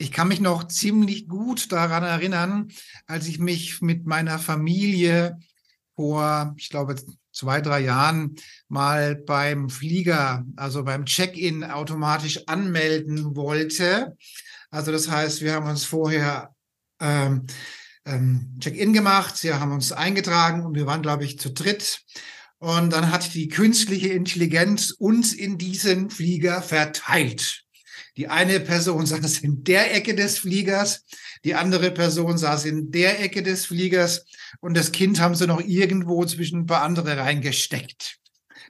Ich kann mich noch ziemlich gut daran erinnern, als ich mich mit meiner Familie vor, ich glaube, zwei, drei Jahren mal beim Flieger, also beim Check-in automatisch anmelden wollte. Also das heißt, wir haben uns vorher ähm, ähm, Check-in gemacht, wir haben uns eingetragen und wir waren, glaube ich, zu dritt. Und dann hat die künstliche Intelligenz uns in diesen Flieger verteilt. Die eine Person saß in der Ecke des Fliegers, die andere Person saß in der Ecke des Fliegers und das Kind haben sie noch irgendwo zwischen ein paar andere reingesteckt.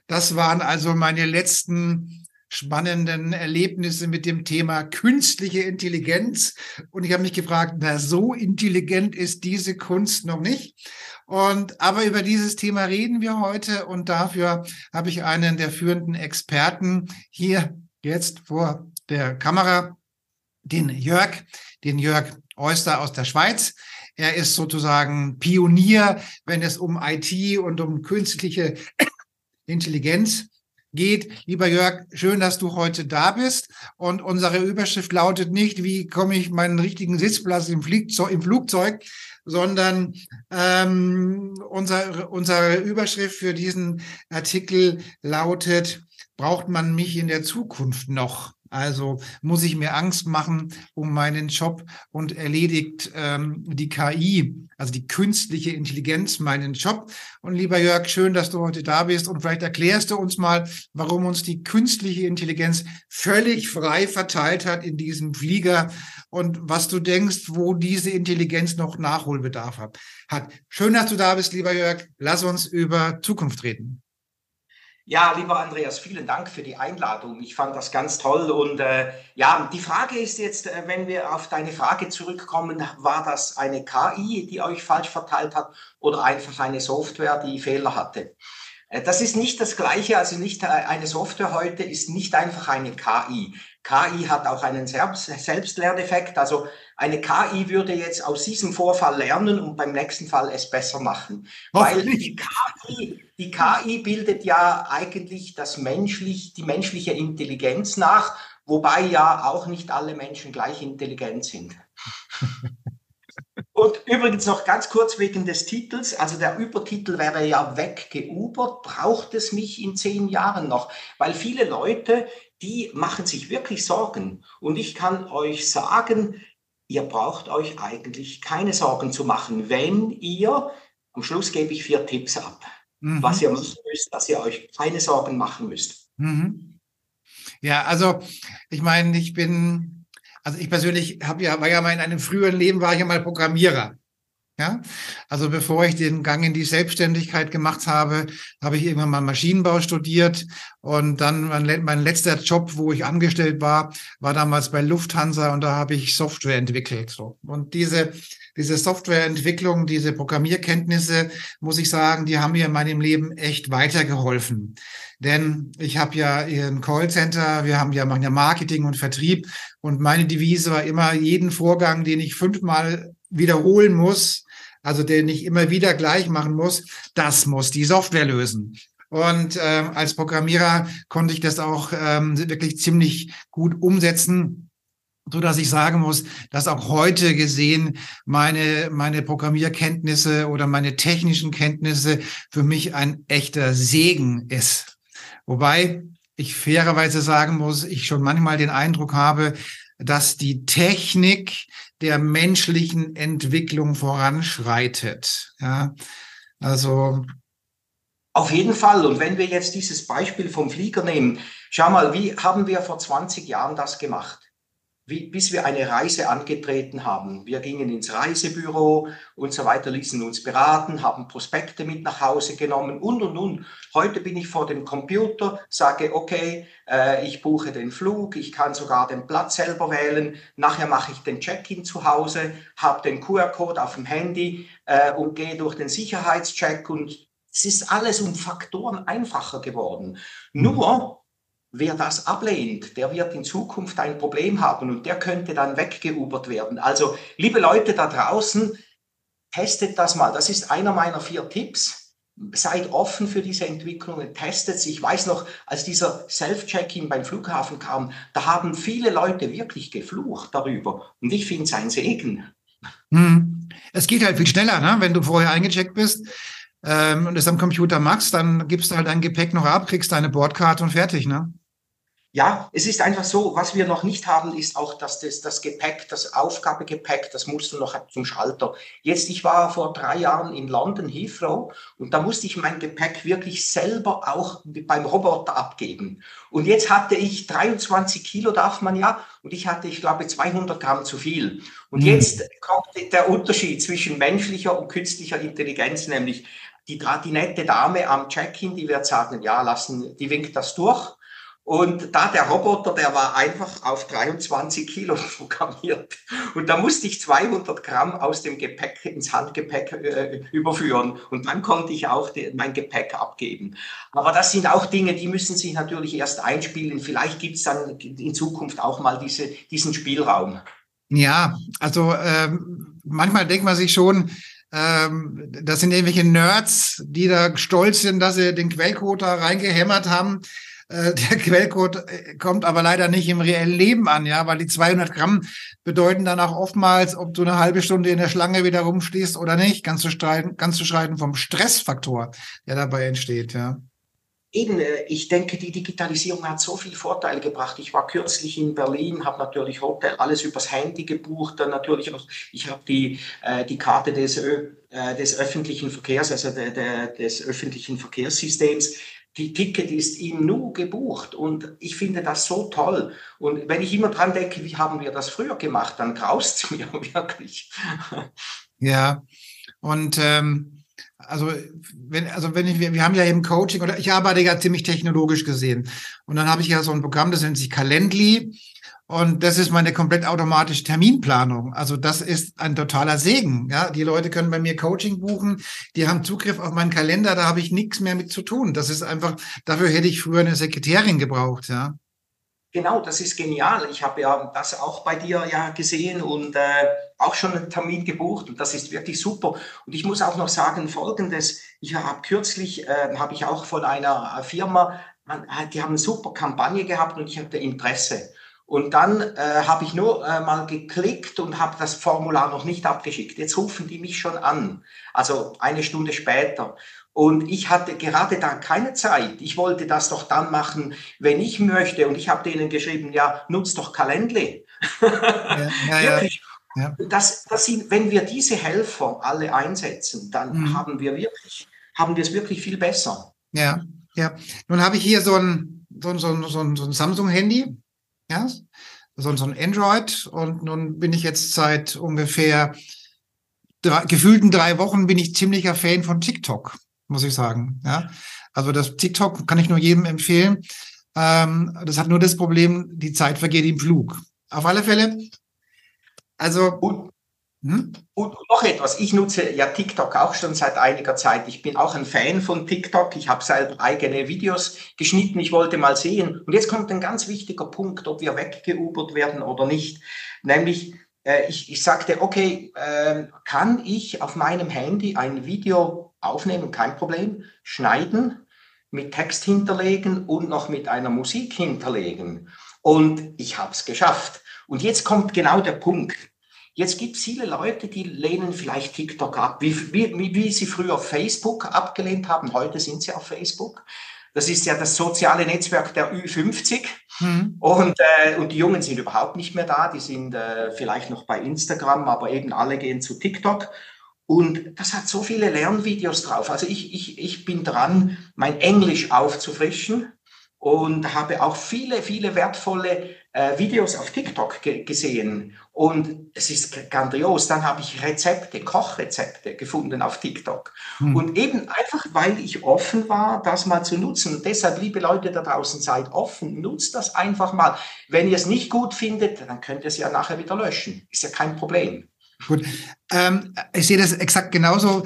Das waren also meine letzten spannenden Erlebnisse mit dem Thema künstliche Intelligenz. Und ich habe mich gefragt, na, so intelligent ist diese Kunst noch nicht. Und aber über dieses Thema reden wir heute und dafür habe ich einen der führenden Experten hier jetzt vor der Kamera den Jörg, den Jörg Oyster aus der Schweiz. Er ist sozusagen Pionier, wenn es um IT und um künstliche Intelligenz geht. Lieber Jörg, schön, dass du heute da bist. Und unsere Überschrift lautet nicht, wie komme ich meinen richtigen Sitzplatz im, Flugzeug, im Flugzeug sondern ähm, unser, unsere Überschrift für diesen Artikel lautet, braucht man mich in der Zukunft noch? Also muss ich mir Angst machen um meinen Job und erledigt ähm, die KI, also die künstliche Intelligenz, meinen Job. Und lieber Jörg, schön, dass du heute da bist und vielleicht erklärst du uns mal, warum uns die künstliche Intelligenz völlig frei verteilt hat in diesem Flieger und was du denkst, wo diese Intelligenz noch Nachholbedarf hat. Schön, dass du da bist, lieber Jörg. Lass uns über Zukunft reden. Ja, lieber Andreas, vielen Dank für die Einladung. Ich fand das ganz toll. Und äh, ja, die Frage ist jetzt, äh, wenn wir auf deine Frage zurückkommen, war das eine KI, die euch falsch verteilt hat oder einfach eine Software, die Fehler hatte? Äh, das ist nicht das Gleiche, also nicht äh, eine Software heute ist nicht einfach eine KI. KI hat auch einen Selbst Selbstlerneffekt. Also eine KI würde jetzt aus diesem Vorfall lernen und beim nächsten Fall es besser machen. Weil die KI, die KI bildet ja eigentlich das menschlich, die menschliche Intelligenz nach, wobei ja auch nicht alle Menschen gleich intelligent sind. Und übrigens noch ganz kurz wegen des Titels. Also der Übertitel wäre ja weggeubert. Braucht es mich in zehn Jahren noch? Weil viele Leute, die machen sich wirklich Sorgen. Und ich kann euch sagen, ihr braucht euch eigentlich keine Sorgen zu machen, wenn ihr, am Schluss gebe ich vier Tipps ab, mhm. was ihr machen müsst, dass ihr euch keine Sorgen machen müsst. Mhm. Ja, also ich meine, ich bin, also ich persönlich habe ja, war ja mal in einem früheren Leben, war ich ja mal Programmierer. Ja, also bevor ich den Gang in die Selbstständigkeit gemacht habe, habe ich irgendwann mal Maschinenbau studiert und dann mein, mein, letzter Job, wo ich angestellt war, war damals bei Lufthansa und da habe ich Software entwickelt. So. Und diese, diese Softwareentwicklung, diese Programmierkenntnisse, muss ich sagen, die haben mir in meinem Leben echt weitergeholfen. Denn ich habe ja ein Callcenter, wir haben ja, machen ja Marketing und Vertrieb und meine Devise war immer, jeden Vorgang, den ich fünfmal wiederholen muss, also den ich immer wieder gleich machen muss, das muss die Software lösen. Und äh, als Programmierer konnte ich das auch ähm, wirklich ziemlich gut umsetzen so dass ich sagen muss, dass auch heute gesehen meine meine Programmierkenntnisse oder meine technischen Kenntnisse für mich ein echter Segen ist. Wobei ich fairerweise sagen muss, ich schon manchmal den Eindruck habe, dass die Technik der menschlichen Entwicklung voranschreitet. Ja, also. Auf jeden Fall. Und wenn wir jetzt dieses Beispiel vom Flieger nehmen, schau mal, wie haben wir vor 20 Jahren das gemacht? Wie, bis wir eine Reise angetreten haben. Wir gingen ins Reisebüro und so weiter, ließen uns beraten, haben Prospekte mit nach Hause genommen und, und, und. Heute bin ich vor dem Computer, sage, okay, äh, ich buche den Flug, ich kann sogar den Platz selber wählen, nachher mache ich den Check-in zu Hause, habe den QR-Code auf dem Handy äh, und gehe durch den Sicherheitscheck und es ist alles um Faktoren einfacher geworden. Nur Wer das ablehnt, der wird in Zukunft ein Problem haben und der könnte dann weggeubert werden. Also, liebe Leute da draußen, testet das mal. Das ist einer meiner vier Tipps. Seid offen für diese Entwicklungen, testet sie. Ich weiß noch, als dieser Self-Check-In beim Flughafen kam, da haben viele Leute wirklich geflucht darüber. Und ich finde es ein Segen. Hm. Es geht halt viel schneller, ne? wenn du vorher eingecheckt bist ähm, und es am Computer machst, dann gibst du halt dein Gepäck noch ab, kriegst deine Bordkarte und fertig. Ne? Ja, es ist einfach so, was wir noch nicht haben, ist auch, dass das, das Gepäck, das Aufgabegepäck, das musst du noch zum Schalter. Jetzt, ich war vor drei Jahren in London, Heathrow, und da musste ich mein Gepäck wirklich selber auch beim Roboter abgeben. Und jetzt hatte ich 23 Kilo, darf man ja, und ich hatte, ich glaube, 200 Gramm zu viel. Und mhm. jetzt kommt der Unterschied zwischen menschlicher und künstlicher Intelligenz, nämlich die, die nette Dame am Check-in, die wird sagen, ja, lassen, die winkt das durch. Und da der Roboter, der war einfach auf 23 Kilo programmiert. Und da musste ich 200 Gramm aus dem Gepäck ins Handgepäck äh, überführen. Und dann konnte ich auch die, mein Gepäck abgeben. Aber das sind auch Dinge, die müssen sich natürlich erst einspielen. Vielleicht gibt es dann in Zukunft auch mal diese, diesen Spielraum. Ja, also ähm, manchmal denkt man sich schon, ähm, das sind irgendwelche Nerds, die da stolz sind, dass sie den Quellcode da reingehämmert haben. Äh, der Quellcode äh, kommt aber leider nicht im reellen Leben an, ja, weil die 200 Gramm bedeuten dann auch oftmals, ob du eine halbe Stunde in der Schlange wieder rumstehst oder nicht, ganz zu streiten, ganz zu streiten vom Stressfaktor, der dabei entsteht, ja. Eben, äh, ich denke, die Digitalisierung hat so viele Vorteile gebracht. Ich war kürzlich in Berlin, habe natürlich Hotel alles übers Handy gebucht, dann natürlich auch, ich habe die, die Karte des, des öffentlichen Verkehrs, also der, des öffentlichen Verkehrssystems die Ticket ist im Nu gebucht und ich finde das so toll. Und wenn ich immer dran denke, wie haben wir das früher gemacht, dann graust es mir wirklich. Ja, und ähm, also wenn, also wenn ich, wir, haben ja eben Coaching oder ich arbeite ja ziemlich technologisch gesehen. Und dann habe ich ja so ein Programm, das nennt sich Calendly. Und das ist meine komplett automatische Terminplanung. Also das ist ein totaler Segen. Ja, die Leute können bei mir Coaching buchen, die haben Zugriff auf meinen Kalender, da habe ich nichts mehr mit zu tun. Das ist einfach, dafür hätte ich früher eine Sekretärin gebraucht, ja. Genau, das ist genial. Ich habe ja das auch bei dir ja gesehen und äh, auch schon einen Termin gebucht und das ist wirklich super. Und ich muss auch noch sagen Folgendes: Ich habe kürzlich äh, habe ich auch von einer Firma, die haben eine super Kampagne gehabt und ich hatte Interesse. Und dann äh, habe ich nur äh, mal geklickt und habe das Formular noch nicht abgeschickt. Jetzt rufen die mich schon an, also eine Stunde später. Und ich hatte gerade da keine Zeit. Ich wollte das doch dann machen, wenn ich möchte. Und ich habe denen geschrieben, ja, nutzt doch Calendly. Ja, ja, ja. Das, das sind, wenn wir diese Helfer alle einsetzen, dann mhm. haben wir wirklich, haben wir es wirklich viel besser. Ja, ja. Nun habe ich hier so ein, so ein, so ein, so ein Samsung-Handy ja, so, so ein Android. Und nun bin ich jetzt seit ungefähr drei, gefühlten drei Wochen bin ich ziemlicher Fan von TikTok, muss ich sagen. Ja, also das TikTok kann ich nur jedem empfehlen. Ähm, das hat nur das Problem, die Zeit vergeht im Flug. Auf alle Fälle. Also und, hm? Und noch etwas, ich nutze ja TikTok auch schon seit einiger Zeit. Ich bin auch ein Fan von TikTok. Ich habe selber eigene Videos geschnitten. Ich wollte mal sehen. Und jetzt kommt ein ganz wichtiger Punkt, ob wir weggeubert werden oder nicht. Nämlich, äh, ich, ich sagte, okay, äh, kann ich auf meinem Handy ein Video aufnehmen? Kein Problem. Schneiden, mit Text hinterlegen und noch mit einer Musik hinterlegen. Und ich habe es geschafft. Und jetzt kommt genau der Punkt Jetzt gibt es viele Leute, die lehnen vielleicht TikTok ab, wie, wie, wie sie früher Facebook abgelehnt haben. Heute sind sie auf Facebook. Das ist ja das soziale Netzwerk der Ü50. Mhm. Und, äh, und die Jungen sind überhaupt nicht mehr da. Die sind äh, vielleicht noch bei Instagram, aber eben alle gehen zu TikTok. Und das hat so viele Lernvideos drauf. Also ich, ich, ich bin dran, mein Englisch aufzufrischen und habe auch viele, viele wertvolle äh, Videos auf TikTok ge gesehen und es ist grandios. Dann habe ich Rezepte, Kochrezepte gefunden auf TikTok. Hm. Und eben einfach, weil ich offen war, das mal zu nutzen. Und deshalb, liebe Leute da draußen, seid offen, nutzt das einfach mal. Wenn ihr es nicht gut findet, dann könnt ihr es ja nachher wieder löschen. Ist ja kein Problem. Gut. Ähm, ich sehe das exakt genauso.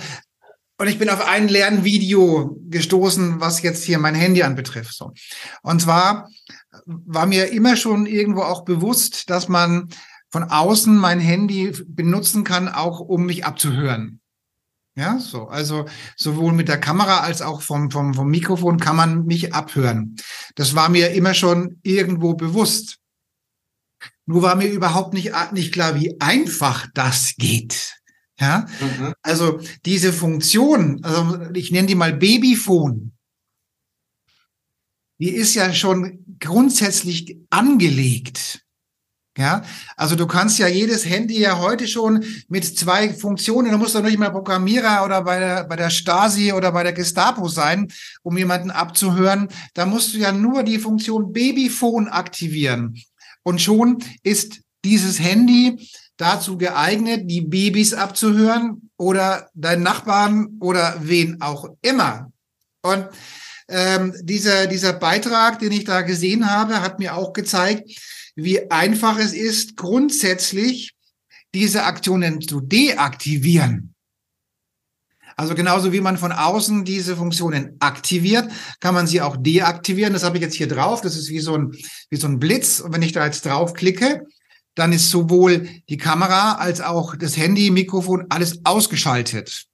Und ich bin auf ein Lernvideo gestoßen, was jetzt hier mein Handy anbetrifft. So. Und zwar war mir immer schon irgendwo auch bewusst, dass man von außen mein Handy benutzen kann, auch um mich abzuhören. Ja, so. Also sowohl mit der Kamera als auch vom, vom, vom Mikrofon kann man mich abhören. Das war mir immer schon irgendwo bewusst. Nur war mir überhaupt nicht, nicht klar, wie einfach das geht. Ja, mhm. also diese Funktion, also ich nenne die mal Babyphone, die ist ja schon grundsätzlich angelegt. Ja, also du kannst ja jedes Handy ja heute schon mit zwei Funktionen, du musst doch nicht mal Programmierer oder bei der, bei der Stasi oder bei der Gestapo sein, um jemanden abzuhören. Da musst du ja nur die Funktion Babyphone aktivieren. Und schon ist dieses Handy dazu geeignet, die Babys abzuhören oder deinen Nachbarn oder wen auch immer. Und ähm, dieser, dieser Beitrag, den ich da gesehen habe, hat mir auch gezeigt, wie einfach es ist, grundsätzlich diese Aktionen zu deaktivieren. Also genauso wie man von außen diese Funktionen aktiviert, kann man sie auch deaktivieren. Das habe ich jetzt hier drauf. Das ist wie so ein, wie so ein Blitz. Und wenn ich da jetzt draufklicke, dann ist sowohl die Kamera als auch das Handy, Mikrofon, alles ausgeschaltet.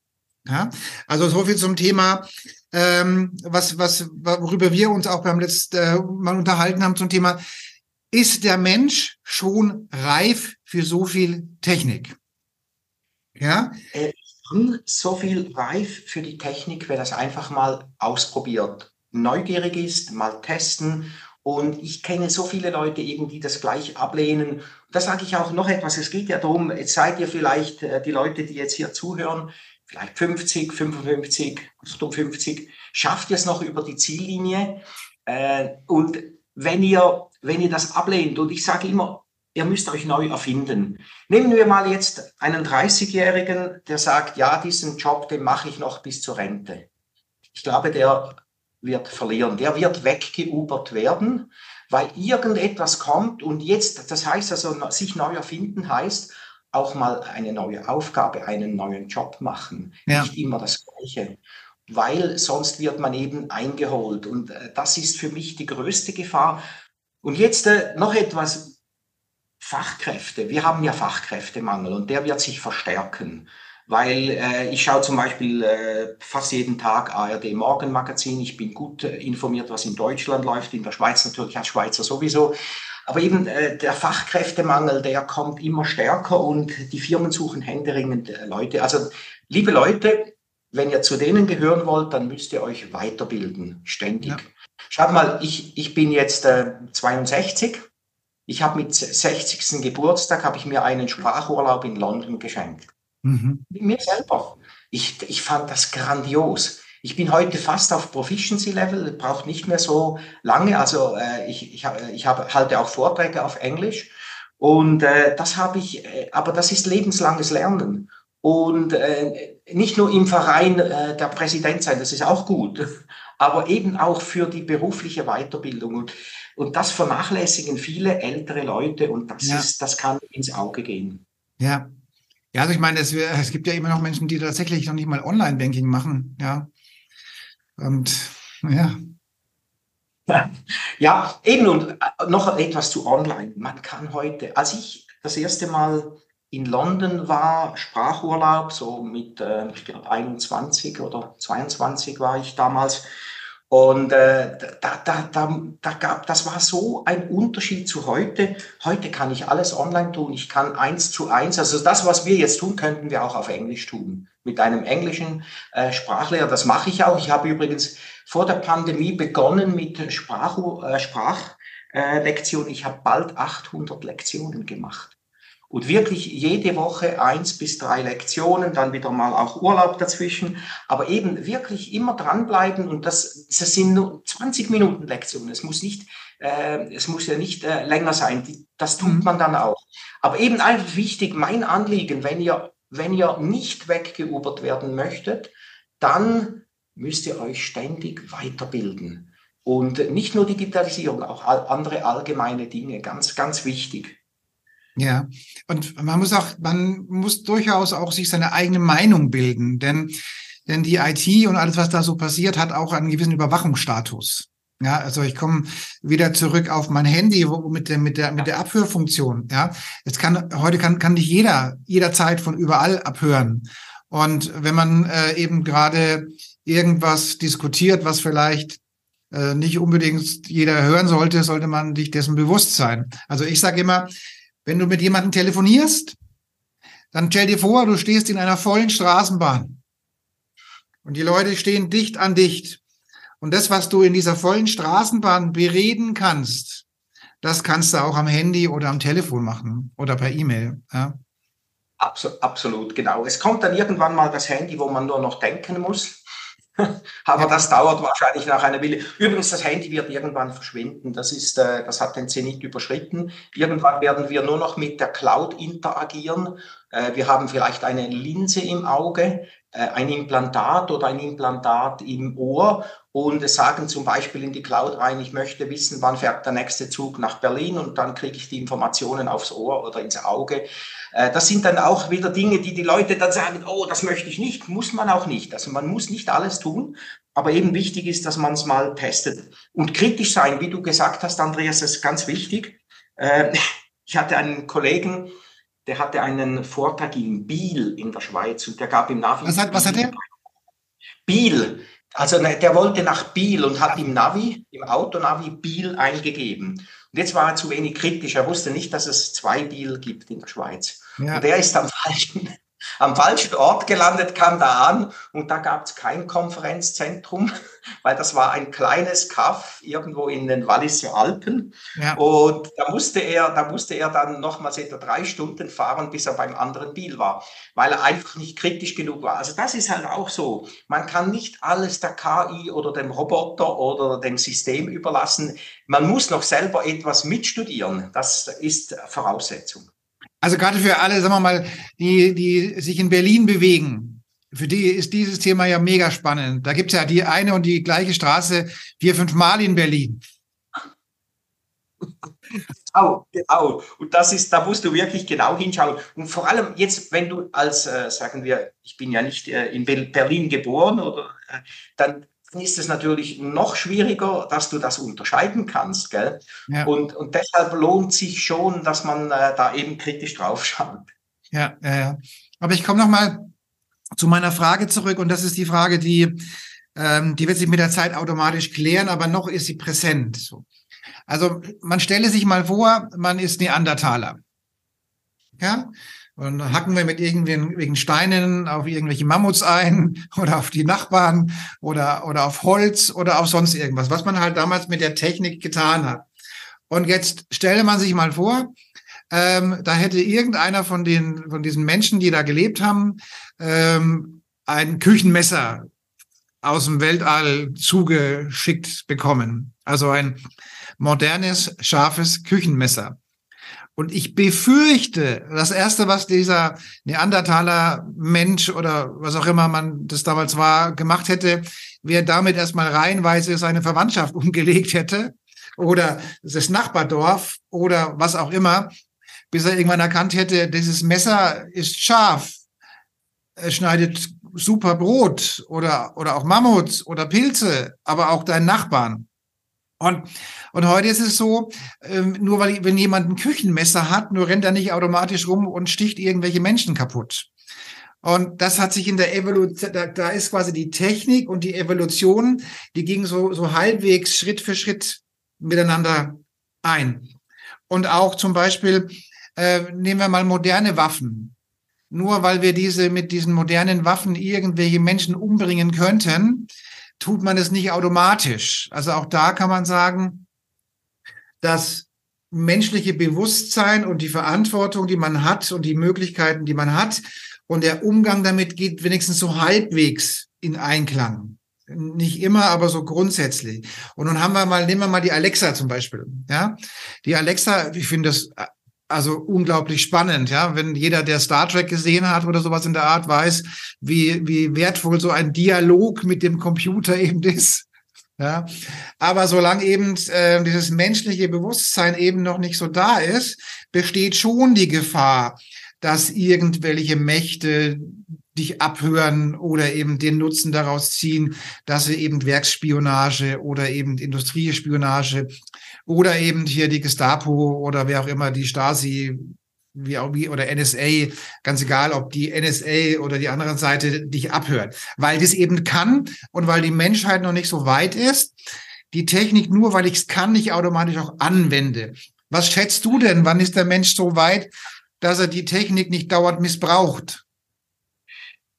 Ja? Also so viel zum Thema, ähm, was, was, worüber wir uns auch beim letzten äh, Mal unterhalten haben zum Thema, ist der Mensch schon reif für so viel Technik? Ja? Äh, so viel reif für die Technik, wer das einfach mal ausprobiert, neugierig ist, mal testen und ich kenne so viele Leute eben, die das gleich ablehnen. Da sage ich auch noch etwas. Es geht ja darum, jetzt seid ihr vielleicht äh, die Leute, die jetzt hier zuhören, vielleicht 50, 55, 58, schafft ihr es noch über die Ziellinie. Äh, und wenn ihr, wenn ihr das ablehnt, und ich sage immer, ihr müsst euch neu erfinden. Nehmen wir mal jetzt einen 30-Jährigen, der sagt, ja, diesen Job, den mache ich noch bis zur Rente. Ich glaube, der wird verlieren. Der wird weggeubert werden, weil irgendetwas kommt und jetzt, das heißt also, sich neu erfinden heißt, auch mal eine neue Aufgabe, einen neuen Job machen. Ja. Nicht immer das Gleiche. Weil sonst wird man eben eingeholt. Und äh, das ist für mich die größte Gefahr. Und jetzt äh, noch etwas. Fachkräfte. Wir haben ja Fachkräftemangel und der wird sich verstärken weil äh, ich schaue zum Beispiel äh, fast jeden Tag ARD Morgenmagazin. Ich bin gut äh, informiert, was in Deutschland läuft, in der Schweiz natürlich als Schweizer sowieso. Aber eben äh, der Fachkräftemangel, der kommt immer stärker und die Firmen suchen händeringend äh, Leute. Also liebe Leute, wenn ihr zu denen gehören wollt, dann müsst ihr euch weiterbilden, ständig. Ja. Schaut mal, ich, ich bin jetzt äh, 62. Ich habe mit 60. Geburtstag habe ich mir einen Sprachurlaub in London geschenkt. Mhm. Mir selber. Ich, ich fand das grandios. Ich bin heute fast auf Proficiency-Level, braucht nicht mehr so lange. Also äh, ich, ich, ich hab, halte auch Vorträge auf Englisch. Und äh, das habe ich, äh, aber das ist lebenslanges Lernen. Und äh, nicht nur im Verein äh, der Präsident sein, das ist auch gut, aber eben auch für die berufliche Weiterbildung. Und, und das vernachlässigen viele ältere Leute und das, ja. ist, das kann ins Auge gehen. Ja, ja, also ich meine, es, es gibt ja immer noch Menschen, die tatsächlich noch nicht mal Online-Banking machen, ja. Und ja. Ja, eben und äh, noch etwas zu Online. Man kann heute, als ich das erste Mal in London war, Sprachurlaub, so mit, äh, ich glaube, 21 oder 22 war ich damals, und äh, da, da, da, da gab, das war so ein Unterschied zu heute. Heute kann ich alles online tun. Ich kann eins zu eins, also das, was wir jetzt tun, könnten wir auch auf Englisch tun. Mit einem englischen äh, Sprachlehrer. Das mache ich auch. Ich habe übrigens vor der Pandemie begonnen mit Sprach, äh, Sprachlektionen. Äh, ich habe bald 800 Lektionen gemacht. und wirklich jede Woche eins bis drei Lektionen, dann wieder mal auch Urlaub dazwischen, aber eben wirklich immer dranbleiben und das, das sind nur 20 Minuten Lektionen. Es muss nicht, äh, es muss ja nicht äh, länger sein. Das tut mhm. man dann auch. Aber eben einfach wichtig, mein Anliegen, wenn ihr, wenn ihr nicht weggeubert werden möchtet, dann müsst ihr euch ständig weiterbilden. Und nicht nur Digitalisierung, auch andere allgemeine Dinge, ganz, ganz wichtig. Ja, und man muss auch, man muss durchaus auch sich seine eigene Meinung bilden, denn, denn die IT und alles, was da so passiert, hat auch einen gewissen Überwachungsstatus. Ja, also ich komme wieder zurück auf mein Handy wo, mit der mit der mit der Abhörfunktion. Ja, jetzt kann heute kann kann nicht jeder jederzeit von überall abhören. Und wenn man äh, eben gerade irgendwas diskutiert, was vielleicht äh, nicht unbedingt jeder hören sollte, sollte man sich dessen bewusst sein. Also ich sage immer, wenn du mit jemandem telefonierst, dann stell dir vor, du stehst in einer vollen Straßenbahn und die Leute stehen dicht an dicht. Und das, was du in dieser vollen Straßenbahn bereden kannst, das kannst du auch am Handy oder am Telefon machen oder per E-Mail. Ja? Absolut, genau. Es kommt dann irgendwann mal das Handy, wo man nur noch denken muss. Aber das dauert wahrscheinlich nach einer Weile. Übrigens, das Handy wird irgendwann verschwinden. Das, ist, äh, das hat den Zenit überschritten. Irgendwann werden wir nur noch mit der Cloud interagieren. Äh, wir haben vielleicht eine Linse im Auge, ein Implantat oder ein Implantat im Ohr und sagen zum Beispiel in die Cloud rein, ich möchte wissen, wann fährt der nächste Zug nach Berlin und dann kriege ich die Informationen aufs Ohr oder ins Auge. Äh, das sind dann auch wieder Dinge, die die Leute dann sagen, oh, das möchte ich nicht, muss man auch nicht. Also man muss nicht alles tun, aber eben wichtig ist, dass man es mal testet. Und kritisch sein, wie du gesagt hast, Andreas, ist ganz wichtig. Äh, ich hatte einen Kollegen, der hatte einen Vortrag in Biel in der Schweiz und der gab ihm Navi. Was hat, was hat er? Biel. Also ne, der wollte nach Biel und hat im Navi, im Autonavi Biel eingegeben. Und jetzt war er zu wenig kritisch. Er wusste nicht, dass es zwei Biel gibt in der Schweiz. Ja. Und er ist am falschen, am falschen Ort gelandet, kam da an und da gab es kein Konferenzzentrum, weil das war ein kleines Kaff irgendwo in den Walliser Alpen. Ja. Und da musste er, da musste er dann nochmals etwa drei Stunden fahren, bis er beim anderen Biel war, weil er einfach nicht kritisch genug war. Also das ist halt auch so. Man kann nicht alles der KI oder dem Roboter oder dem System überlassen. Man muss noch selber etwas mitstudieren. Das ist Voraussetzung. Also gerade für alle, sagen wir mal, die, die sich in Berlin bewegen, für die ist dieses Thema ja mega spannend. Da gibt's ja die eine und die gleiche Straße vier, fünf Mal in Berlin. Genau, genau. Und das ist, da musst du wirklich genau hinschauen. Und vor allem jetzt, wenn du als, äh, sagen wir, ich bin ja nicht äh, in Berlin geboren, oder äh, dann ist es natürlich noch schwieriger, dass du das unterscheiden kannst. Gell? Ja. Und, und deshalb lohnt sich schon, dass man äh, da eben kritisch drauf schaut. Ja, ja, ja. Aber ich komme nochmal zu meiner Frage zurück und das ist die Frage, die, ähm, die wird sich mit der Zeit automatisch klären, aber noch ist sie präsent. Also man stelle sich mal vor, man ist Neandertaler. Ja, und dann hacken wir mit irgendwelchen Steinen auf irgendwelche Mammuts ein oder auf die Nachbarn oder, oder auf Holz oder auf sonst irgendwas, was man halt damals mit der Technik getan hat. Und jetzt stelle man sich mal vor, ähm, da hätte irgendeiner von den, von diesen Menschen, die da gelebt haben, ähm, ein Küchenmesser aus dem Weltall zugeschickt bekommen. Also ein modernes, scharfes Küchenmesser. Und ich befürchte, das erste, was dieser Neandertaler Mensch oder was auch immer man das damals war, gemacht hätte, wäre damit erstmal reihenweise seine Verwandtschaft umgelegt hätte oder das Nachbardorf oder was auch immer, bis er irgendwann erkannt hätte, dieses Messer ist scharf. Schneidet super Brot oder, oder auch Mammuts oder Pilze, aber auch deinen Nachbarn. Und, und heute ist es so, ähm, nur weil wenn jemand ein Küchenmesser hat, nur rennt er nicht automatisch rum und sticht irgendwelche Menschen kaputt. Und das hat sich in der Evolution, da, da ist quasi die Technik und die Evolution, die ging so, so halbwegs Schritt für Schritt miteinander ein. Und auch zum Beispiel, äh, nehmen wir mal moderne Waffen. Nur weil wir diese mit diesen modernen Waffen irgendwelche Menschen umbringen könnten, tut man es nicht automatisch. Also auch da kann man sagen, dass menschliche Bewusstsein und die Verantwortung, die man hat und die Möglichkeiten, die man hat. Und der Umgang damit geht wenigstens so halbwegs in Einklang. Nicht immer, aber so grundsätzlich. Und nun haben wir mal, nehmen wir mal die Alexa zum Beispiel. Ja, die Alexa, ich finde das also unglaublich spannend, ja, wenn jeder, der Star Trek gesehen hat oder sowas in der Art, weiß, wie, wie wertvoll so ein Dialog mit dem Computer eben ist. Ja, aber solange eben äh, dieses menschliche Bewusstsein eben noch nicht so da ist, besteht schon die Gefahr, dass irgendwelche Mächte dich abhören oder eben den Nutzen daraus ziehen, dass sie eben Werksspionage oder eben Industriespionage oder eben hier die Gestapo oder wer auch immer die Stasi wie auch wie oder NSA, ganz egal, ob die NSA oder die andere Seite dich abhört, weil das eben kann und weil die Menschheit noch nicht so weit ist, die Technik nur, weil ich es kann, nicht automatisch auch anwende. Was schätzt du denn? Wann ist der Mensch so weit, dass er die Technik nicht dauernd missbraucht?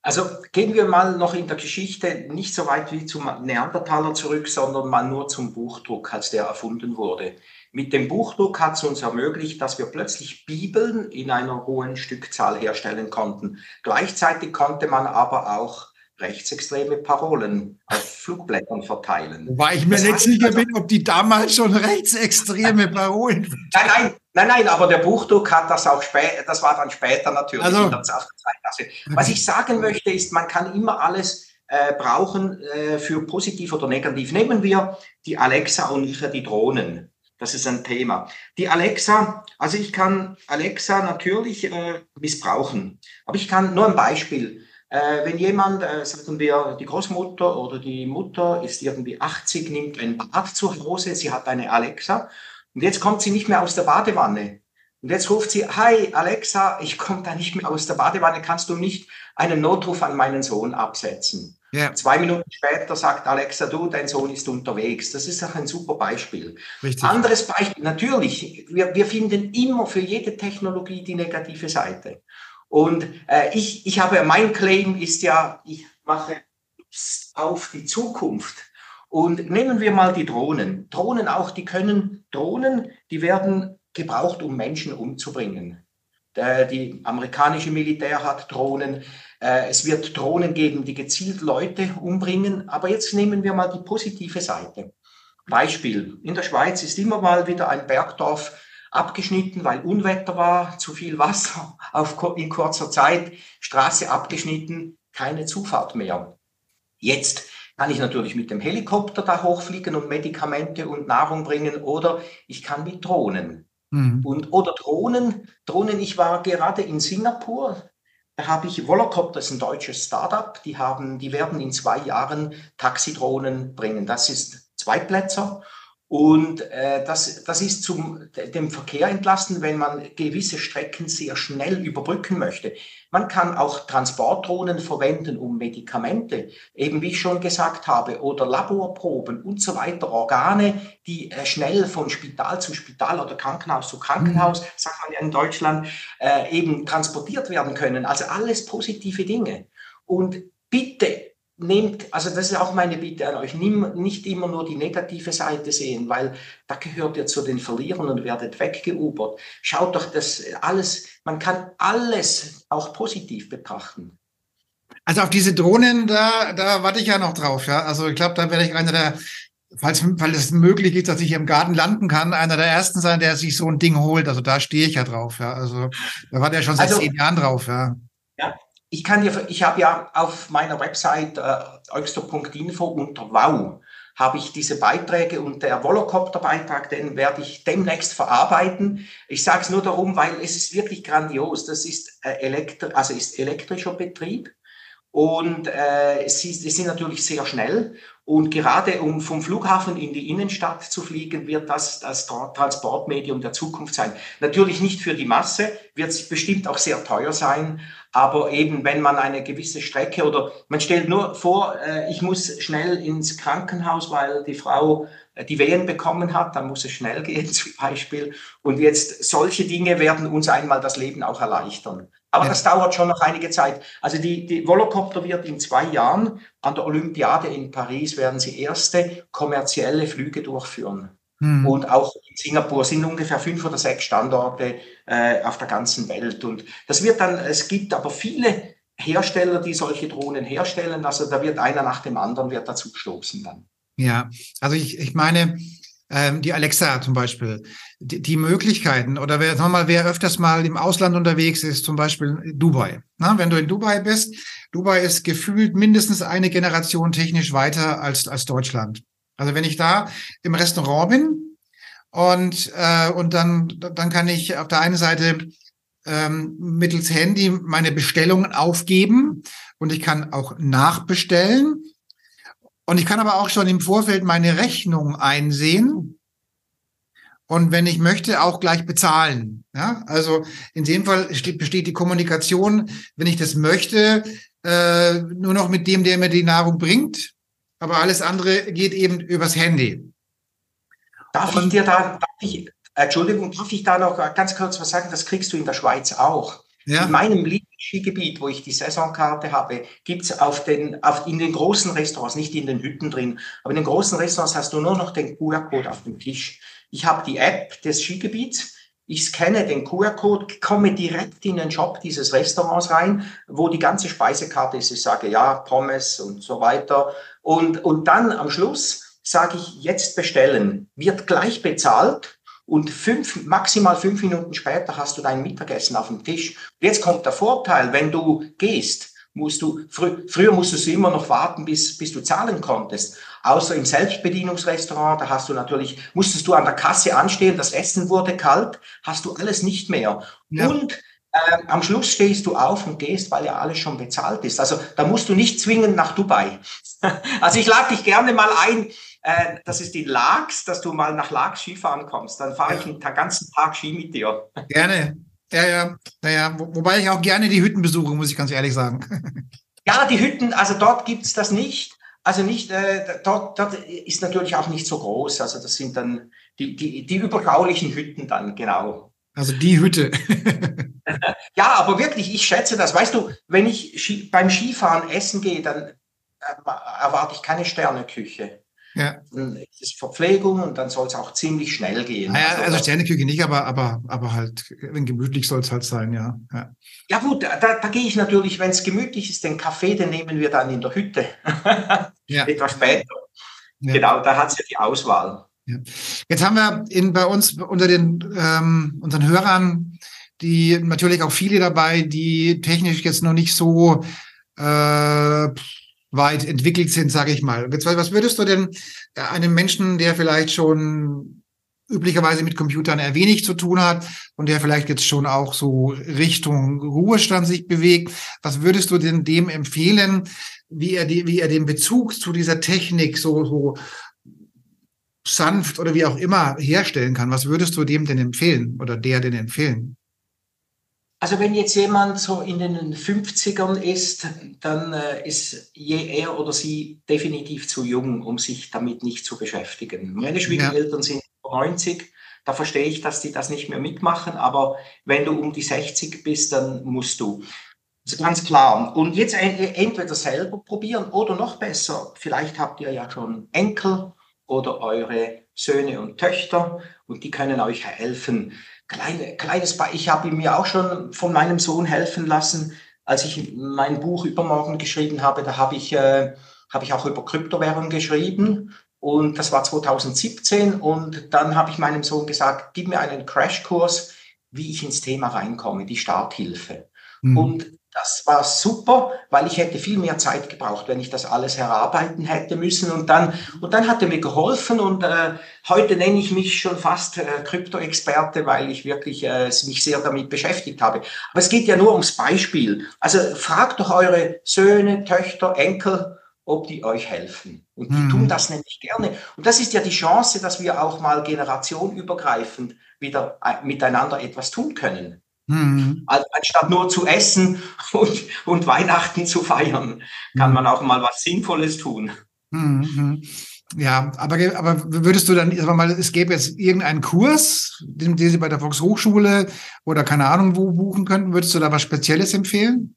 Also gehen wir mal noch in der Geschichte nicht so weit wie zum Neandertaler zurück, sondern mal nur zum Buchdruck, als der erfunden wurde. Mit dem Buchdruck hat es uns ermöglicht, dass wir plötzlich Bibeln in einer hohen Stückzahl herstellen konnten. Gleichzeitig konnte man aber auch rechtsextreme Parolen auf Flugblättern verteilen. Wobei ich mir das nicht sicher also, bin, ob die damals schon rechtsextreme Parolen. Nein, nein, nein, nein, aber der Buchdruck hat das auch später, das war dann später natürlich also, in der Zeitklasse. Was ich sagen möchte, ist, man kann immer alles äh, brauchen äh, für positiv oder negativ. Nehmen wir die Alexa und die Drohnen. Das ist ein Thema. Die Alexa, also ich kann Alexa natürlich äh, missbrauchen, aber ich kann nur ein Beispiel. Äh, wenn jemand, äh, sagen wir, die Großmutter oder die Mutter ist irgendwie 80, nimmt ein Bad zu Hause, sie hat eine Alexa und jetzt kommt sie nicht mehr aus der Badewanne. Und jetzt ruft sie, hi Alexa, ich komme da nicht mehr aus der Badewanne, kannst du nicht einen Notruf an meinen Sohn absetzen? Ja. Zwei Minuten später sagt Alexa, du, dein Sohn ist unterwegs. Das ist auch ein super Beispiel. Richtig. Anderes Beispiel, natürlich, wir, wir finden immer für jede Technologie die negative Seite. Und äh, ich, ich habe, mein Claim ist ja, ich mache auf die Zukunft. Und nehmen wir mal die Drohnen. Drohnen auch, die können, Drohnen, die werden gebraucht, um Menschen umzubringen. Der, die amerikanische Militär hat Drohnen. Äh, es wird Drohnen geben, die gezielt Leute umbringen. Aber jetzt nehmen wir mal die positive Seite. Beispiel. In der Schweiz ist immer mal wieder ein Bergdorf abgeschnitten, weil Unwetter war, zu viel Wasser auf, in kurzer Zeit, Straße abgeschnitten, keine Zufahrt mehr. Jetzt kann ich natürlich mit dem Helikopter da hochfliegen und Medikamente und Nahrung bringen oder ich kann mit Drohnen. Mhm. Und, oder Drohnen, Drohnen, ich war gerade in Singapur, da habe ich Volocopter, das ist ein deutsches Startup, die, haben, die werden in zwei Jahren Taxidrohnen bringen. Das ist Zweitplätzer und äh, das, das ist zum dem Verkehr entlasten, wenn man gewisse Strecken sehr schnell überbrücken möchte. Man kann auch Transportdrohnen verwenden, um Medikamente, eben wie ich schon gesagt habe, oder Laborproben und so weiter, Organe, die äh, schnell von Spital zu Spital oder Krankenhaus zu Krankenhaus, mhm. sagt man ja in Deutschland, äh, eben transportiert werden können. Also alles positive Dinge. Und bitte nehmt, also das ist auch meine Bitte an euch, nimm nicht immer nur die negative Seite sehen, weil da gehört ihr zu den Verlierern und werdet weggeubert. Schaut doch das alles, man kann alles auch positiv betrachten. Also auf diese Drohnen, da, da warte ich ja noch drauf, ja. Also ich glaube, da werde ich einer der, falls, weil es möglich ist, dass ich im Garten landen kann, einer der ersten sein, der sich so ein Ding holt. Also da stehe ich ja drauf, ja. Also da war der schon seit also, zehn Jahren drauf, ja. Ich kann dir, ich habe ja auf meiner Website äh, eugster.info unter Wow habe ich diese Beiträge und der Volocopter-Beitrag, den werde ich demnächst verarbeiten. Ich sage es nur darum, weil es ist wirklich grandios. Das ist, äh, elektri also ist elektrischer Betrieb und äh, sie, sie sind natürlich sehr schnell und gerade um vom Flughafen in die Innenstadt zu fliegen, wird das das Transportmedium der Zukunft sein. Natürlich nicht für die Masse, wird es bestimmt auch sehr teuer sein, aber eben wenn man eine gewisse Strecke oder man stellt nur vor, äh, ich muss schnell ins Krankenhaus, weil die Frau äh, die Wehen bekommen hat, dann muss es schnell gehen zum Beispiel. Und jetzt solche Dinge werden uns einmal das Leben auch erleichtern. Aber ja. das dauert schon noch einige Zeit. Also die, die Volocopter wird in zwei Jahren an der Olympiade in Paris werden sie erste kommerzielle Flüge durchführen. Mhm. Und auch in Singapur sind ungefähr fünf oder sechs Standorte äh, auf der ganzen Welt. Und das wird dann, es gibt aber viele Hersteller, die solche Drohnen herstellen. Also da wird einer nach dem anderen wird dazu gestoßen dann. Ja, also ich, ich meine, ähm, die Alexa zum Beispiel, die, die Möglichkeiten oder wer, sagen wir mal, wer öfters mal im Ausland unterwegs ist, zum Beispiel Dubai. Na, wenn du in Dubai bist, Dubai ist gefühlt mindestens eine Generation technisch weiter als, als Deutschland. Also wenn ich da im Restaurant bin und, äh, und dann, dann kann ich auf der einen Seite ähm, mittels Handy meine Bestellungen aufgeben und ich kann auch nachbestellen. Und ich kann aber auch schon im Vorfeld meine Rechnung einsehen. Und wenn ich möchte, auch gleich bezahlen. Ja, also in dem Fall besteht die Kommunikation, wenn ich das möchte, äh, nur noch mit dem, der mir die Nahrung bringt aber alles andere geht eben übers Handy. Darf Und, ich dir da, darf ich, Entschuldigung, darf ich da noch ganz kurz was sagen? Das kriegst du in der Schweiz auch. Ja. In meinem Lieblingsskigebiet, wo ich die Saisonkarte habe, gibt es auf den, auf, in den großen Restaurants, nicht in den Hütten drin, aber in den großen Restaurants hast du nur noch den QR-Code auf dem Tisch. Ich habe die App des Skigebiets ich scanne den QR-Code, komme direkt in den Shop dieses Restaurants rein, wo die ganze Speisekarte ist. Ich sage ja, Pommes und so weiter. Und, und dann am Schluss sage ich jetzt bestellen, wird gleich bezahlt und fünf, maximal fünf Minuten später hast du dein Mittagessen auf dem Tisch. Jetzt kommt der Vorteil, wenn du gehst, musst du, frü früher musstest du immer noch warten, bis, bis du zahlen konntest. Außer im Selbstbedienungsrestaurant, da hast du natürlich, musstest du an der Kasse anstehen, das Essen wurde kalt, hast du alles nicht mehr. Ja. Und äh, am Schluss stehst du auf und gehst, weil ja alles schon bezahlt ist. Also da musst du nicht zwingend nach Dubai. also ich lade dich gerne mal ein, äh, das ist die Lags, dass du mal nach Lags Skifahren kommst. Dann fahre ich den ganzen Tag Ski mit dir. Gerne. Ja, ja, ja, ja. Wobei ich auch gerne die Hütten besuche, muss ich ganz ehrlich sagen. ja, die Hütten, also dort gibt es das nicht. Also nicht, äh, dort, dort ist natürlich auch nicht so groß. Also das sind dann die, die, die überschaulichen Hütten dann, genau. Also die Hütte. ja, aber wirklich, ich schätze das. Weißt du, wenn ich beim Skifahren essen gehe, dann äh, erwarte ich keine Sterneküche. Ja. Dann ist es Verpflegung und dann soll es auch ziemlich schnell gehen. Naja, also, also Sterneküche nicht, aber, aber, aber halt, wenn gemütlich soll es halt sein, ja. Ja, ja gut, da, da gehe ich natürlich, wenn es gemütlich ist, den Kaffee, den nehmen wir dann in der Hütte. ja. Etwas später. Ja. Genau, da hat es ja die Auswahl. Ja. Jetzt haben wir in, bei uns unter den ähm, unseren Hörern die natürlich auch viele dabei, die technisch jetzt noch nicht so äh, weit entwickelt sind, sage ich mal. Was würdest du denn einem Menschen, der vielleicht schon üblicherweise mit Computern eher wenig zu tun hat und der vielleicht jetzt schon auch so Richtung Ruhestand sich bewegt, was würdest du denn dem empfehlen, wie er, die, wie er den Bezug zu dieser Technik so, so sanft oder wie auch immer herstellen kann? Was würdest du dem denn empfehlen oder der denn empfehlen? Also wenn jetzt jemand so in den 50ern ist, dann äh, ist je er oder sie definitiv zu jung, um sich damit nicht zu beschäftigen. Meine Schwiegereltern ja. sind 90, da verstehe ich, dass die das nicht mehr mitmachen, aber wenn du um die 60 bist, dann musst du. Ist ganz klar. Und jetzt entweder selber probieren oder noch besser, vielleicht habt ihr ja schon Enkel oder eure Söhne und Töchter und die können euch helfen kleine, kleines Beispiel. Ich habe mir auch schon von meinem Sohn helfen lassen, als ich mein Buch übermorgen geschrieben habe. Da habe ich, äh, habe ich auch über Kryptowährungen geschrieben. Und das war 2017. Und dann habe ich meinem Sohn gesagt, gib mir einen Crashkurs, wie ich ins Thema reinkomme, die Starthilfe. Mhm. Und das war super, weil ich hätte viel mehr Zeit gebraucht, wenn ich das alles herarbeiten hätte müssen. Und dann, und dann hat er mir geholfen und äh, heute nenne ich mich schon fast äh, Krypto-Experte, weil ich wirklich äh, mich sehr damit beschäftigt habe. Aber es geht ja nur ums Beispiel. Also fragt doch eure Söhne, Töchter, Enkel, ob die euch helfen. Und die mhm. tun das nämlich gerne. Und das ist ja die Chance, dass wir auch mal generationübergreifend wieder äh, miteinander etwas tun können. Mhm. Anstatt nur zu essen und, und Weihnachten zu feiern, kann mhm. man auch mal was Sinnvolles tun. Mhm. Ja, aber, aber würdest du dann, sagen wir mal, es gäbe jetzt irgendeinen Kurs, den, den Sie bei der Volkshochschule oder keine Ahnung wo buchen könnten, würdest du da was Spezielles empfehlen?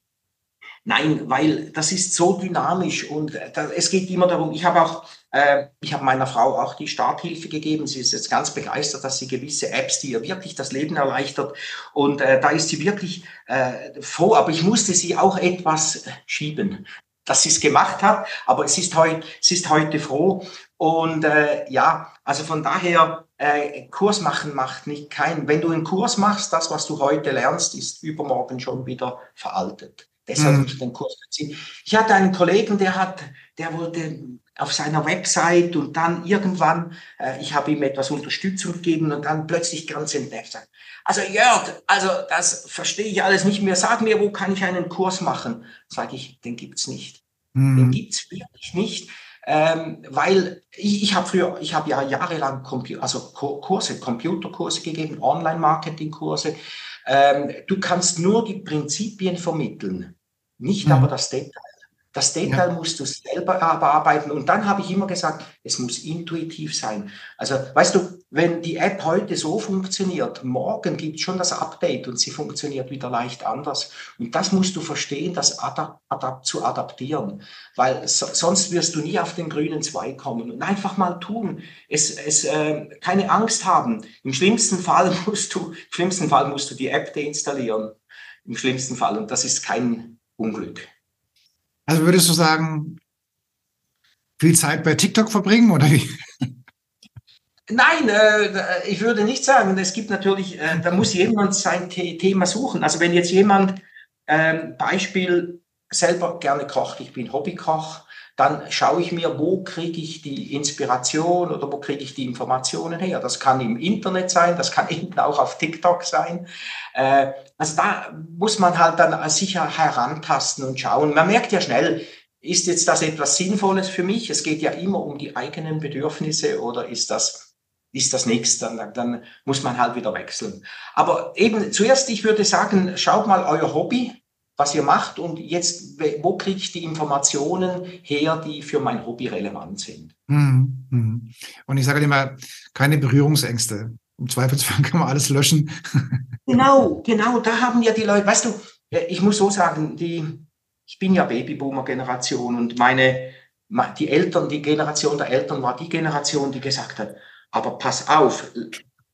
Nein, weil das ist so dynamisch und da, es geht immer darum, ich habe auch, äh, ich habe meiner Frau auch die Starthilfe gegeben. Sie ist jetzt ganz begeistert, dass sie gewisse Apps, die ihr wirklich das Leben erleichtert und äh, da ist sie wirklich äh, froh, aber ich musste sie auch etwas schieben dass sie es gemacht hat, aber es ist heute, sie ist heute froh. Und äh, ja, also von daher, äh, Kurs machen macht nicht keinen. Wenn du einen Kurs machst, das, was du heute lernst, ist übermorgen schon wieder veraltet. Deshalb mhm. ich den Kurs beziehen. Ich hatte einen Kollegen, der hat, der wollte auf seiner Website und dann irgendwann, äh, ich habe ihm etwas Unterstützung gegeben und dann plötzlich ganz entnervt sagt, also Jörg, also das verstehe ich alles nicht mehr. Sag mir, wo kann ich einen Kurs machen? Sage ich, den gibt's nicht. Mhm. Den gibt's wirklich nicht. Ähm, weil ich, ich habe früher, ich habe ja jahrelang Compu also Kurse, Computerkurse gegeben, Online-Marketing-Kurse. Ähm, du kannst nur die Prinzipien vermitteln, nicht mhm. aber das Detail. Das Detail ja. musst du selber bearbeiten. Und dann habe ich immer gesagt, es muss intuitiv sein. Also, weißt du, wenn die App heute so funktioniert, morgen gibt es schon das Update und sie funktioniert wieder leicht anders. Und das musst du verstehen, das adap adap zu adaptieren. Weil so, sonst wirst du nie auf den grünen Zweig kommen. Und einfach mal tun. Es, es, äh, keine Angst haben. Im schlimmsten Fall musst du, im schlimmsten Fall musst du die App deinstallieren. Im schlimmsten Fall. Und das ist kein Unglück. Also würdest du sagen, viel Zeit bei TikTok verbringen oder wie? Nein, äh, ich würde nicht sagen. Es gibt natürlich, äh, da muss jemand sein The Thema suchen. Also wenn jetzt jemand äh, Beispiel selber gerne kocht, ich bin Hobbykoch, dann schaue ich mir, wo kriege ich die Inspiration oder wo kriege ich die Informationen her. Das kann im Internet sein, das kann eben auch auf TikTok sein. Äh, also da muss man halt dann sicher herantasten und schauen. Man merkt ja schnell, ist jetzt das etwas Sinnvolles für mich? Es geht ja immer um die eigenen Bedürfnisse oder ist das ist das nichts, dann, dann muss man halt wieder wechseln. Aber eben zuerst, ich würde sagen, schaut mal euer Hobby, was ihr macht und jetzt, wo kriege ich die Informationen her, die für mein Hobby relevant sind. Hm, hm. Und ich sage immer, keine Berührungsängste. Im Zweifelsfall kann man alles löschen. genau, genau, da haben ja die Leute, weißt du, ich muss so sagen, die, ich bin ja Babyboomer-Generation und meine, die Eltern, die Generation der Eltern war die Generation, die gesagt hat, aber pass auf,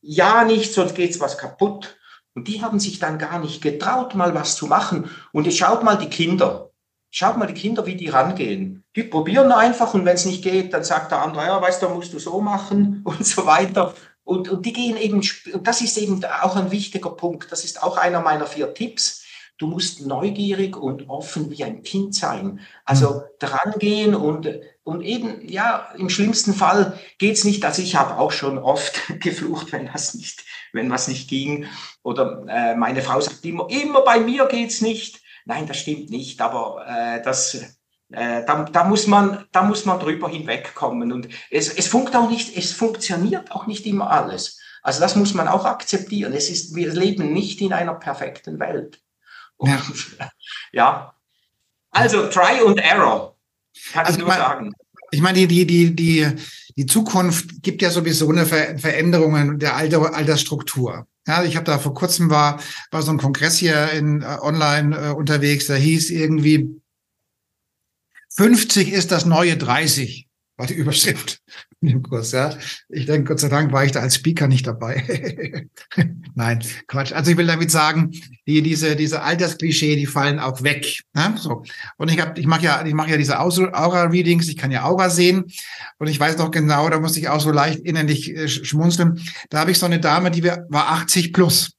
ja nicht, sonst geht's was kaputt. Und die haben sich dann gar nicht getraut, mal was zu machen. Und jetzt schaut mal die Kinder. Schaut mal die Kinder, wie die rangehen. Die probieren einfach und wenn es nicht geht, dann sagt der andere, ja, weißt du, musst du so machen und so weiter. Und, und die gehen eben, und das ist eben auch ein wichtiger Punkt. Das ist auch einer meiner vier Tipps. Du musst neugierig und offen wie ein Kind sein. Also mhm. dran gehen und, und eben, ja, im schlimmsten Fall geht's nicht. Also ich habe auch schon oft geflucht, wenn das nicht, wenn was nicht ging. Oder äh, meine Frau sagt immer, immer bei mir geht's nicht. Nein, das stimmt nicht, aber äh, das, äh, da, da, muss man, da muss man drüber hinwegkommen. Und es, es, funkt auch nicht, es funktioniert auch nicht immer alles. Also das muss man auch akzeptieren. Es ist, wir leben nicht in einer perfekten Welt. Und, ja. ja. Also Try und Error, kann also ich nur mein, sagen. Ich meine, die, die, die, die Zukunft gibt ja sowieso eine Ver Veränderung der Alter, Altersstruktur. Ja, ich habe da vor kurzem war, war so ein Kongress hier in äh, online äh, unterwegs, da hieß irgendwie 50 ist das neue 30 war die Überschrift in dem Kurs, ja. Ich denke, Gott sei Dank war ich da als Speaker nicht dabei. Nein, Quatsch. Also ich will damit sagen, die, diese, diese Altersklischee, die fallen auch weg. Ne? So. Und ich habe, ich mache ja, ich mache ja diese Aura-Readings, ich kann ja Aura sehen. Und ich weiß noch genau, da musste ich auch so leicht innerlich äh, schmunzeln. Da habe ich so eine Dame, die war 80 plus.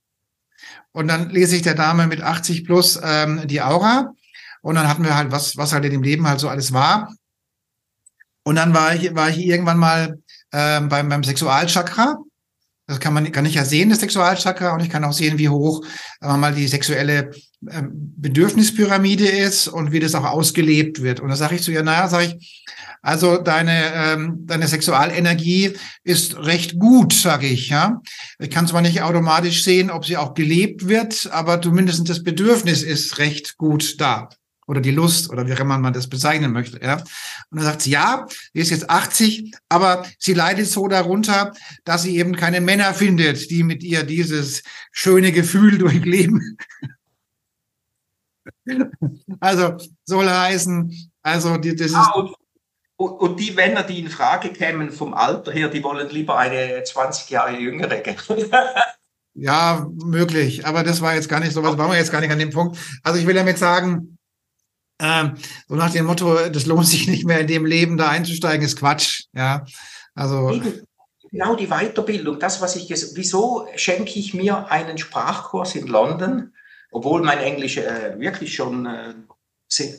Und dann lese ich der Dame mit 80 plus ähm, die Aura. Und dann hatten wir halt, was, was halt in dem Leben halt so alles war. Und dann war ich, war ich irgendwann mal ähm, beim, beim Sexualchakra. Das kann man, kann ich ja sehen, das Sexualchakra, und ich kann auch sehen, wie hoch äh, mal die sexuelle ähm, Bedürfnispyramide ist und wie das auch ausgelebt wird. Und da sage ich zu ihr, naja, sage ich, also deine, ähm, deine Sexualenergie ist recht gut, sage ich. Ja, ich kann zwar nicht automatisch sehen, ob sie auch gelebt wird, aber zumindest das Bedürfnis ist recht gut da oder die Lust oder wie immer man das bezeichnen möchte. Ja? Und dann sagt sie, ja, sie ist jetzt 80, aber sie leidet so darunter, dass sie eben keine Männer findet, die mit ihr dieses schöne Gefühl durchleben. Also soll heißen, also die, das ist. Ah, und, und, die Männer, die in Frage kämen vom Alter her, die wollen lieber eine 20 Jahre jüngere. ja, möglich. Aber das war jetzt gar nicht so, was waren wir jetzt gar nicht an dem Punkt. Also ich will damit sagen, ähm, so nach dem Motto, das lohnt sich nicht mehr in dem Leben da einzusteigen, ist Quatsch. Ja, also. Genau die Weiterbildung, das, was ich, wieso schenke ich mir einen Sprachkurs in London, obwohl mein Englisch äh, wirklich schon, äh,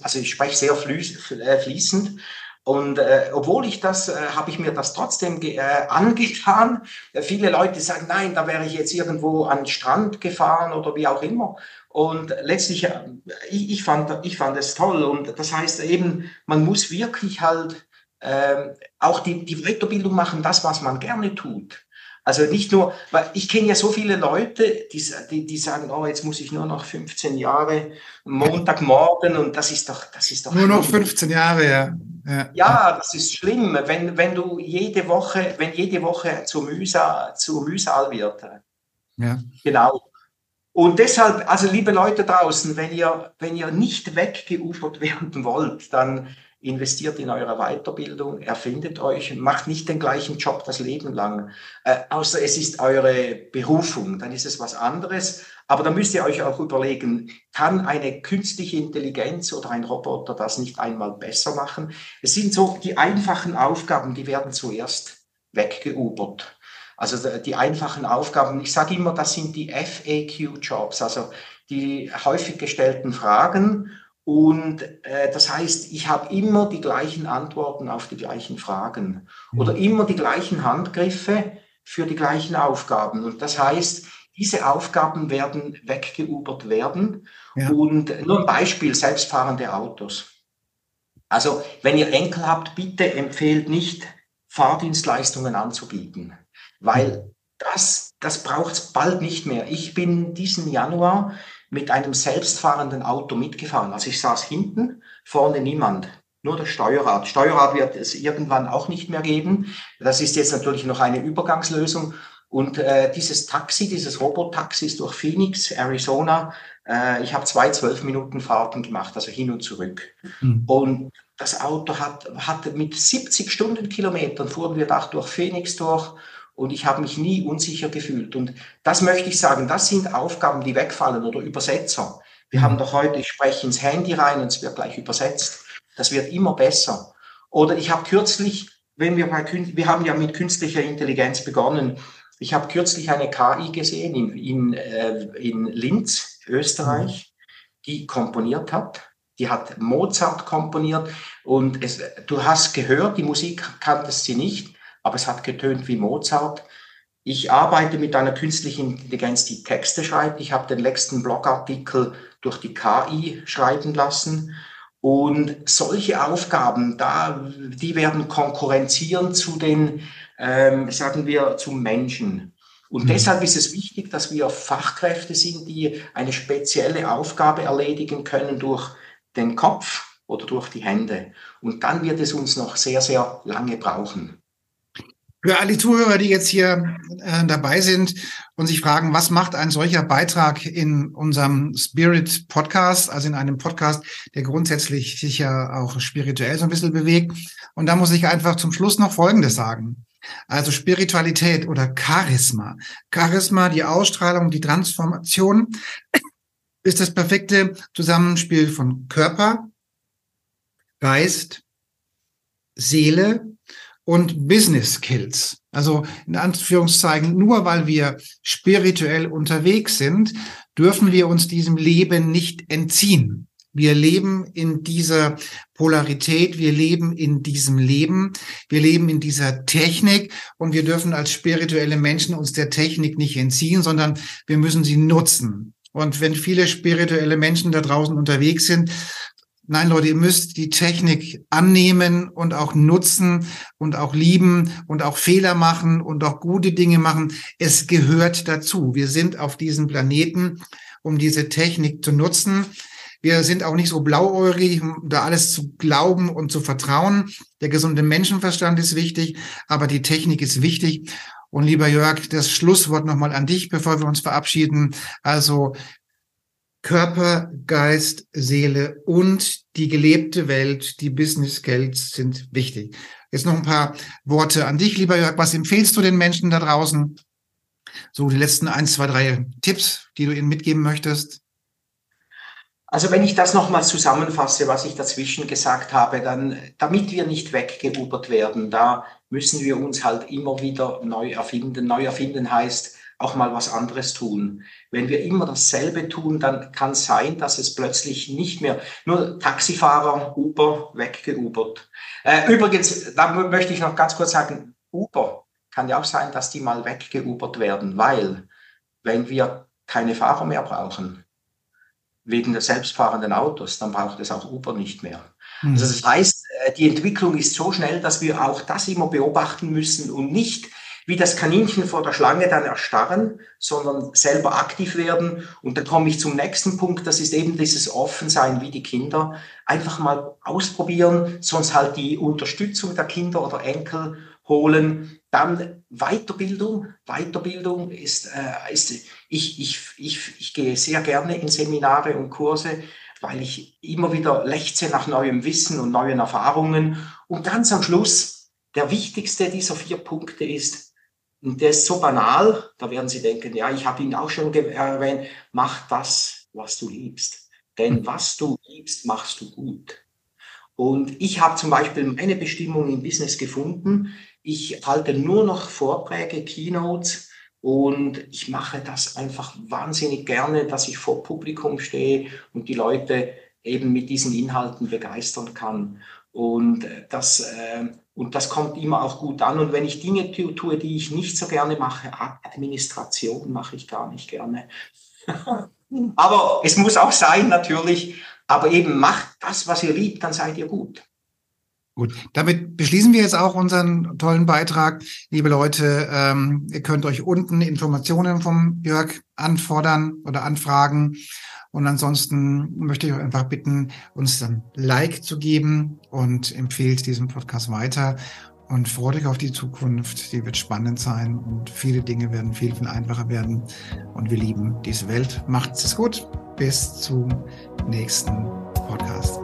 also ich spreche sehr äh, fließend. Und äh, obwohl ich das, äh, habe ich mir das trotzdem äh, angetan. Äh, viele Leute sagen, nein, da wäre ich jetzt irgendwo an den Strand gefahren oder wie auch immer. Und letztlich, äh, ich, ich, fand, ich fand es toll. Und das heißt eben, man muss wirklich halt äh, auch die, die Weiterbildung machen, das, was man gerne tut. Also nicht nur, weil ich kenne ja so viele Leute, die, die, die sagen, oh, jetzt muss ich nur noch 15 Jahre Montagmorgen und das ist doch, das ist doch. Nur noch 15 Jahre, ja. Ja, ja das ist schlimm, wenn, wenn du jede Woche, wenn jede Woche zur Mühsal, zur Mühsal wird. Ja. Genau. Und deshalb, also liebe Leute draußen, wenn ihr, wenn ihr nicht weggeufert werden wollt, dann investiert in eure Weiterbildung, erfindet euch, macht nicht den gleichen Job das Leben lang, äh, außer es ist eure Berufung, dann ist es was anderes. Aber da müsst ihr euch auch überlegen, kann eine künstliche Intelligenz oder ein Roboter das nicht einmal besser machen? Es sind so die einfachen Aufgaben, die werden zuerst weggeubert. Also die einfachen Aufgaben, ich sage immer, das sind die FAQ-Jobs, also die häufig gestellten Fragen und äh, das heißt, ich habe immer die gleichen Antworten auf die gleichen Fragen mhm. oder immer die gleichen Handgriffe für die gleichen Aufgaben. Und das heißt, diese Aufgaben werden weggeubert werden. Ja. Und nur ein Beispiel, selbstfahrende Autos. Also wenn ihr Enkel habt, bitte empfehlt nicht, Fahrdienstleistungen anzubieten, weil das, das braucht es bald nicht mehr. Ich bin diesen Januar mit einem selbstfahrenden Auto mitgefahren. Also ich saß hinten, vorne niemand, nur das Steuerrad. Steuerrad wird es irgendwann auch nicht mehr geben. Das ist jetzt natürlich noch eine Übergangslösung. Und äh, dieses Taxi, dieses Robotaxi ist durch Phoenix, Arizona. Äh, ich habe zwei zwölf Minuten Fahrten gemacht, also hin und zurück. Mhm. Und das Auto hat, hatte mit 70 Stundenkilometern fuhren wir da durch Phoenix durch und ich habe mich nie unsicher gefühlt. Und das möchte ich sagen, das sind Aufgaben, die wegfallen oder Übersetzer. Wir haben doch heute, ich spreche ins Handy rein und es wird gleich übersetzt. Das wird immer besser. Oder ich habe kürzlich, wenn wir bei, wir haben ja mit künstlicher Intelligenz begonnen. Ich habe kürzlich eine KI gesehen in, in, äh, in Linz, Österreich, die komponiert hat. Die hat Mozart komponiert und es, du hast gehört, die Musik kanntest sie nicht aber es hat getönt wie Mozart. Ich arbeite mit einer künstlichen Intelligenz, die Texte schreibt. Ich habe den letzten Blogartikel durch die KI schreiben lassen. Und solche Aufgaben, da, die werden konkurrenzieren zu den, ähm, sagen wir, zum Menschen. Und mhm. deshalb ist es wichtig, dass wir Fachkräfte sind, die eine spezielle Aufgabe erledigen können durch den Kopf oder durch die Hände. Und dann wird es uns noch sehr, sehr lange brauchen. Für alle Zuhörer, die jetzt hier äh, dabei sind und sich fragen, was macht ein solcher Beitrag in unserem Spirit Podcast, also in einem Podcast, der grundsätzlich sich ja auch spirituell so ein bisschen bewegt. Und da muss ich einfach zum Schluss noch Folgendes sagen. Also Spiritualität oder Charisma. Charisma, die Ausstrahlung, die Transformation ist das perfekte Zusammenspiel von Körper, Geist, Seele und Business Skills. Also in Anführungszeichen, nur weil wir spirituell unterwegs sind, dürfen wir uns diesem Leben nicht entziehen. Wir leben in dieser Polarität, wir leben in diesem Leben, wir leben in dieser Technik und wir dürfen als spirituelle Menschen uns der Technik nicht entziehen, sondern wir müssen sie nutzen. Und wenn viele spirituelle Menschen da draußen unterwegs sind, Nein, Leute, ihr müsst die Technik annehmen und auch nutzen und auch lieben und auch Fehler machen und auch gute Dinge machen. Es gehört dazu. Wir sind auf diesem Planeten, um diese Technik zu nutzen. Wir sind auch nicht so blauäugig, um da alles zu glauben und zu vertrauen. Der gesunde Menschenverstand ist wichtig, aber die Technik ist wichtig. Und lieber Jörg, das Schlusswort nochmal an dich, bevor wir uns verabschieden. Also Körper, Geist, Seele und die gelebte Welt, die Business Skills sind wichtig. Jetzt noch ein paar Worte an dich, lieber Jörg. Was empfehlst du den Menschen da draußen? So die letzten eins, zwei, drei Tipps, die du ihnen mitgeben möchtest. Also wenn ich das nochmal zusammenfasse, was ich dazwischen gesagt habe, dann, damit wir nicht weggeubert werden, da müssen wir uns halt immer wieder neu erfinden. Neu erfinden heißt auch mal was anderes tun. Wenn wir immer dasselbe tun, dann kann es sein, dass es plötzlich nicht mehr nur Taxifahrer, Uber weggeubert. Äh, übrigens, da möchte ich noch ganz kurz sagen, Uber kann ja auch sein, dass die mal weggeubert werden, weil wenn wir keine Fahrer mehr brauchen, wegen der selbstfahrenden Autos, dann braucht es auch Uber nicht mehr. Mhm. Also das heißt, äh, die Entwicklung ist so schnell, dass wir auch das immer beobachten müssen und nicht wie das Kaninchen vor der Schlange dann erstarren, sondern selber aktiv werden. Und da komme ich zum nächsten Punkt, das ist eben dieses Offensein wie die Kinder. Einfach mal ausprobieren, sonst halt die Unterstützung der Kinder oder Enkel holen. Dann Weiterbildung. Weiterbildung ist, äh, ist ich, ich, ich, ich gehe sehr gerne in Seminare und Kurse, weil ich immer wieder lechze nach neuem Wissen und neuen Erfahrungen. Und ganz am Schluss, der wichtigste dieser vier Punkte ist, und der ist so banal, da werden Sie denken, ja, ich habe ihn auch schon erwähnt, mach das, was du liebst. Denn was du liebst, machst du gut. Und ich habe zum Beispiel meine Bestimmung im Business gefunden. Ich halte nur noch Vorträge, Keynotes und ich mache das einfach wahnsinnig gerne, dass ich vor Publikum stehe und die Leute eben mit diesen Inhalten begeistern kann. Und das, äh, und das kommt immer auch gut an. Und wenn ich Dinge tue, die ich nicht so gerne mache, Administration mache ich gar nicht gerne. Aber es muss auch sein, natürlich. Aber eben macht das, was ihr liebt, dann seid ihr gut. Gut, damit beschließen wir jetzt auch unseren tollen Beitrag. Liebe Leute, ähm, ihr könnt euch unten Informationen vom Jörg anfordern oder anfragen. Und ansonsten möchte ich euch einfach bitten, uns ein Like zu geben und empfehlt diesen Podcast weiter und freut euch auf die Zukunft. Die wird spannend sein und viele Dinge werden viel, viel einfacher werden. Und wir lieben diese Welt. Macht es gut. Bis zum nächsten Podcast.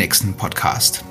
nächsten Podcast.